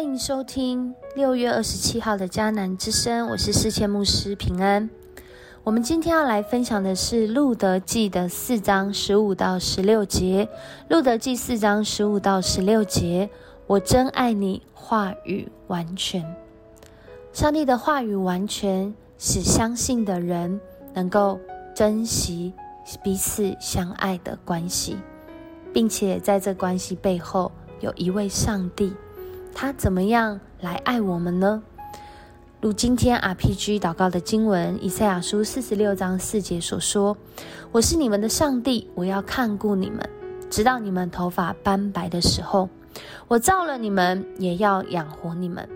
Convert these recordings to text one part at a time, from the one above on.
欢迎收听六月二十七号的迦南之声，我是世谦牧师平安。我们今天要来分享的是《路德记》的四章十五到十六节，《路德记》四章十五到十六节，我真爱你，话语完全。上帝的话语完全使相信的人能够珍惜彼此相爱的关系，并且在这关系背后有一位上帝。他怎么样来爱我们呢？如今天 RPG 祷告的经文，以赛亚书四十六章四节所说：“我是你们的上帝，我要看顾你们，直到你们头发斑白的时候。我造了你们，也要养活你们。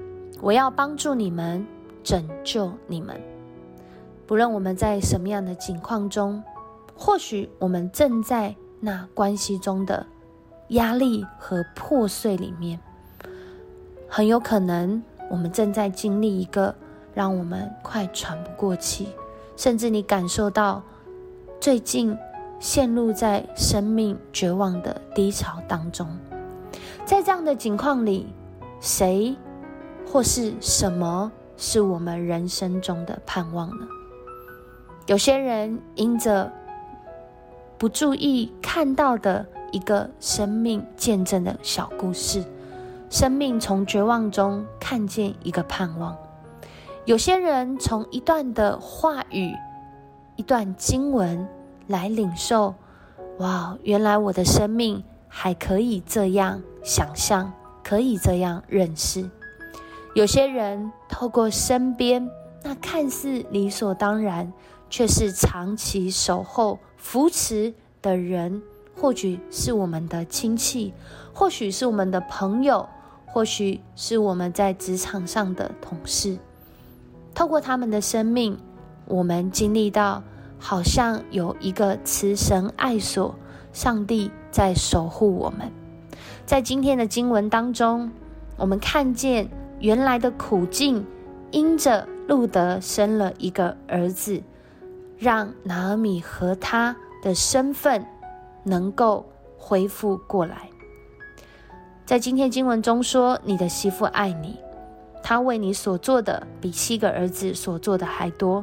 我要帮助你们，拯救你们。不论我们在什么样的境况中，或许我们正在那关系中的压力和破碎里面。”很有可能，我们正在经历一个让我们快喘不过气，甚至你感受到最近陷入在生命绝望的低潮当中。在这样的境况里，谁或是什么是我们人生中的盼望呢？有些人因着不注意看到的一个生命见证的小故事。生命从绝望中看见一个盼望。有些人从一段的话语、一段经文来领受，哇，原来我的生命还可以这样想象，可以这样认识。有些人透过身边那看似理所当然，却是长期守候扶持的人，或许是我们的亲戚，或许是我们的朋友。或许是我们在职场上的同事，透过他们的生命，我们经历到好像有一个慈神爱所，上帝在守护我们。在今天的经文当中，我们看见原来的苦境，因着路德生了一个儿子，让拿尔米和他的身份能够恢复过来。在今天经文中说：“你的媳妇爱你，她为你所做的比七个儿子所做的还多。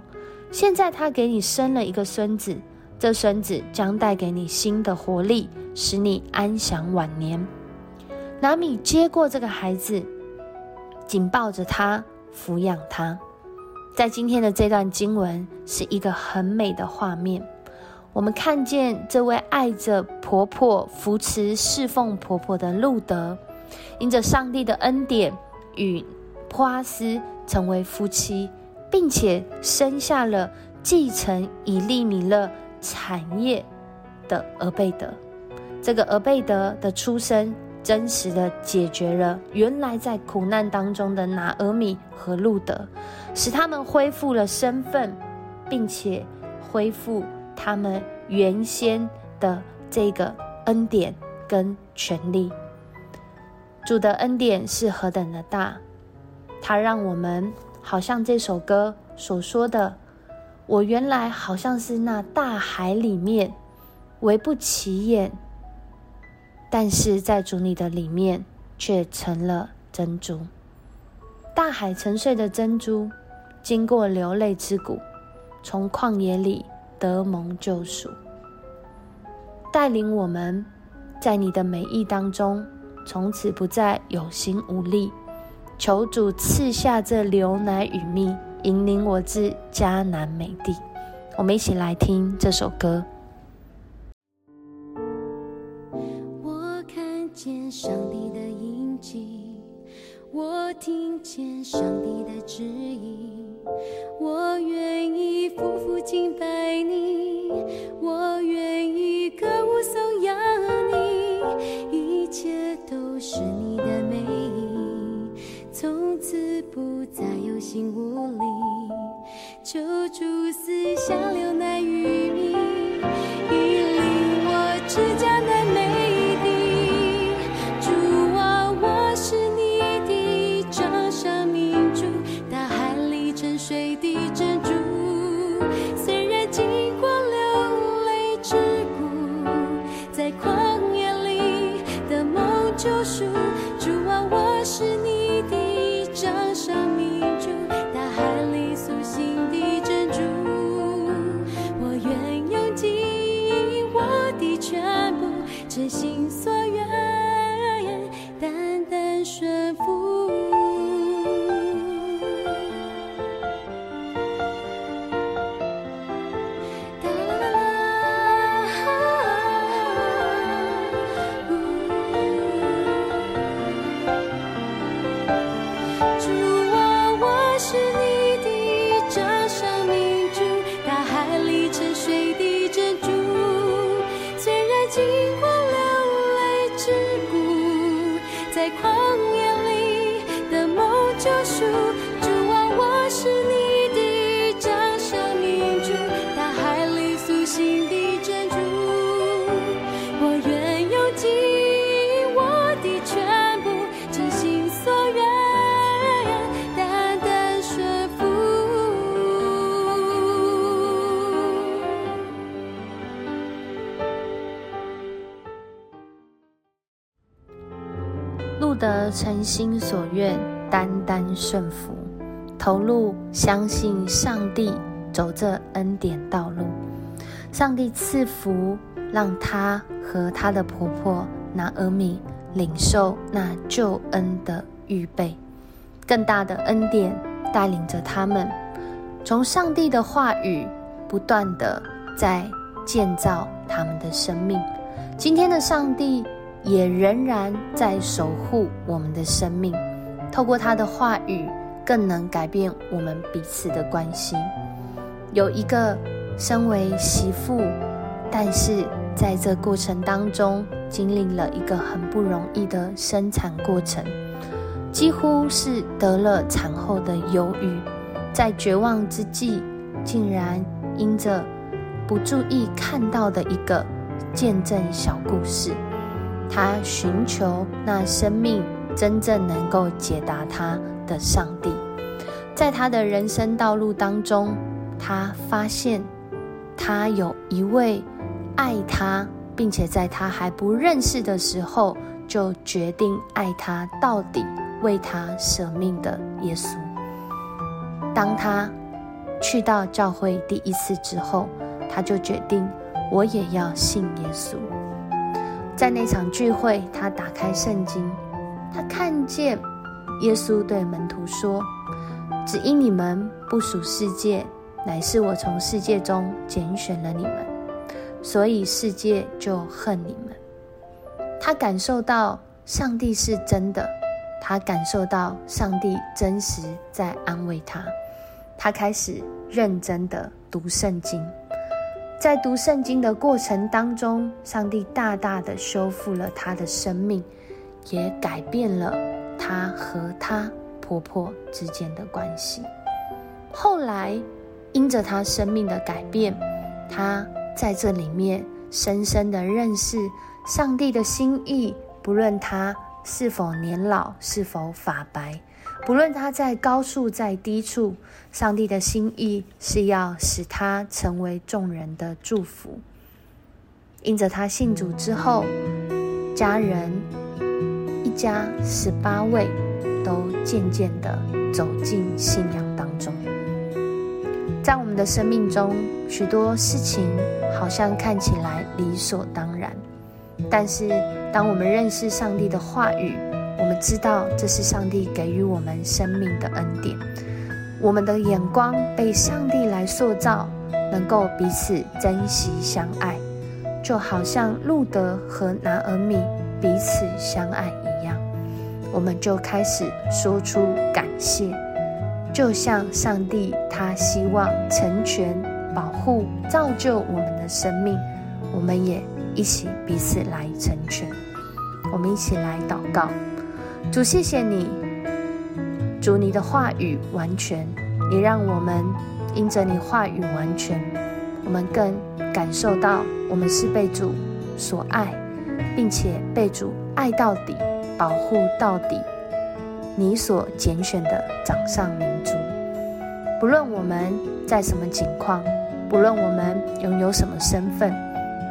现在她给你生了一个孙子，这孙子将带给你新的活力，使你安享晚年。”拿米接过这个孩子，紧抱着他，抚养他。在今天的这段经文是一个很美的画面。我们看见这位爱着婆婆、扶持侍奉婆婆的路德，因着上帝的恩典，与波阿斯成为夫妻，并且生下了继承以利米勒产业的俄贝德。这个俄贝德的出生，真实的解决了原来在苦难当中的拿俄米和路德，使他们恢复了身份，并且恢复。他们原先的这个恩典跟权利，主的恩典是何等的大！他让我们好像这首歌所说的：“我原来好像是那大海里面微不起眼，但是在主你的里面却成了珍珠。大海沉睡的珍珠，经过流泪之谷，从旷野里。”得蒙救赎，带领我们，在你的美意当中，从此不再有心无力。求主赐下这流奶与蜜，引领我至迦南美地。我们一起来听这首歌。我看见上帝的印记，我听见上帝的指引。心无真心所愿，路得诚心所愿，单单顺服，投入相信上帝，走这恩典道路。上帝赐福，让他和他的婆婆拿俄米领受那救恩的预备，更大的恩典带领着他们，从上帝的话语不断的在建造他们的生命。今天的上帝也仍然在守护我们的生命，透过他的话语，更能改变我们彼此的关系。有一个身为媳妇，但是在这过程当中，经历了一个很不容易的生产过程，几乎是得了产后的忧郁，在绝望之际，竟然因着不注意看到的一个见证小故事。他寻求那生命真正能够解答他的上帝，在他的人生道路当中，他发现他有一位爱他，并且在他还不认识的时候就决定爱他到底、为他舍命的耶稣。当他去到教会第一次之后，他就决定我也要信耶稣。在那场聚会，他打开圣经，他看见耶稣对门徒说：“只因你们不属世界，乃是我从世界中拣选了你们，所以世界就恨你们。”他感受到上帝是真的，他感受到上帝真实在安慰他，他开始认真的读圣经。在读圣经的过程当中，上帝大大的修复了她的生命，也改变了她和她婆婆之间的关系。后来，因着她生命的改变，她在这里面深深的认识上帝的心意。不论她是否年老，是否发白，不论他在高处在低处。上帝的心意是要使他成为众人的祝福。因着他信主之后，家人一家十八位都渐渐的走进信仰当中。在我们的生命中，许多事情好像看起来理所当然，但是当我们认识上帝的话语，们知道这是上帝给予我们生命的恩典。我们的眼光被上帝来塑造，能够彼此珍惜相爱，就好像路德和拿尔米彼此相爱一样，我们就开始说出感谢，就像上帝他希望成全、保护、造就我们的生命，我们也一起彼此来成全。我们一起来祷告，主，谢谢你。主，你的话语完全，也让我们因着你话语完全，我们更感受到我们是被主所爱，并且被主爱到底，保护到底。你所拣选的掌上明珠，不论我们在什么境况，不论我们拥有什么身份，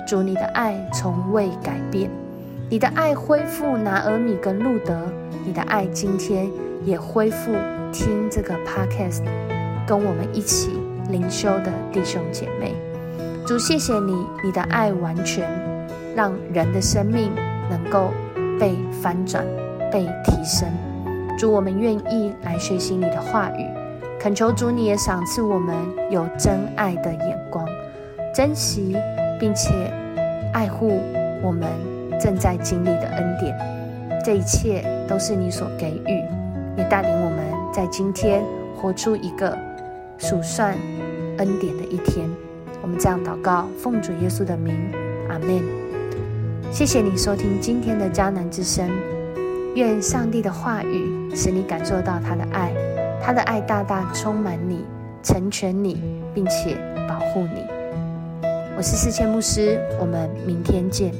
主，你的爱从未改变，你的爱恢复拿俄米跟路德，你的爱今天。也恢复听这个 podcast，跟我们一起灵修的弟兄姐妹，主谢谢你，你的爱完全让人的生命能够被翻转、被提升。主，我们愿意来学习你的话语，恳求主你也赏赐我们有真爱的眼光，珍惜并且爱护我们正在经历的恩典。这一切都是你所给予，也带领我们在今天活出一个数算恩典的一天。我们这样祷告，奉主耶稣的名，阿门。谢谢你收听今天的迦南之声，愿上帝的话语使你感受到他的爱，他的爱大大充满你，成全你，并且保护你。我是四千牧师，我们明天见。